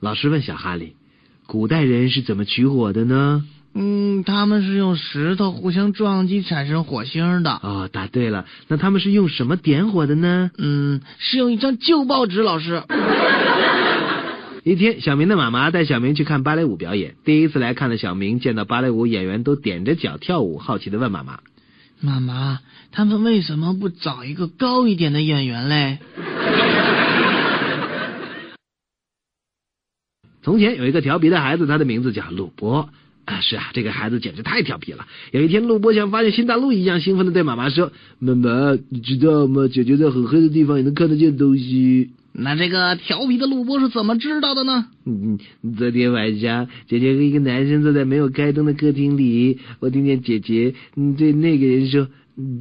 老师问小哈利：“古代人是怎么取火的呢？”嗯，他们是用石头互相撞击产生火星的。哦，答对了。那他们是用什么点火的呢？嗯，是用一张旧报纸。老师。一天，小明的妈妈带小明去看芭蕾舞表演。第一次来看的小明见到芭蕾舞演员都踮着脚跳舞，好奇的问妈妈：“妈妈，他们为什么不找一个高一点的演员嘞？”从前有一个调皮的孩子，他的名字叫鲁波。啊，是啊，这个孩子简直太调皮了。有一天，鲁波像发现新大陆一样兴奋的对妈妈说：“妈妈，你知道吗？姐姐在很黑的地方也能看得见东西。”那这个调皮的鲁波是怎么知道的呢？嗯，昨天晚上，姐姐和一个男生坐在没有开灯的客厅里，我听见姐姐对那个人说：“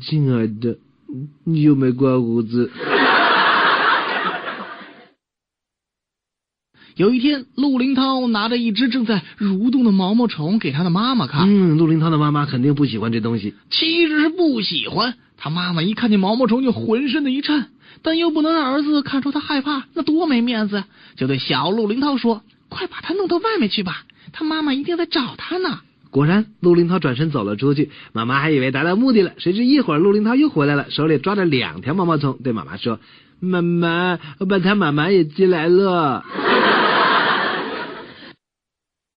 亲爱的，你又没刮胡子。”有一天，陆林涛拿着一只正在蠕动的毛毛虫给他的妈妈看。嗯，陆林涛的妈妈肯定不喜欢这东西。岂止是不喜欢，他妈妈一看见毛毛虫就浑身的一颤。但又不能让儿子看出他害怕，那多没面子！就对小陆林涛说：“快把它弄到外面去吧，他妈妈一定在找他呢。”果然，陆林涛转身走了出去。妈妈还以为达到目的了，谁知一会儿陆林涛又回来了，手里抓着两条毛毛虫，对妈妈说：“妈妈，我把他妈妈也接来了。”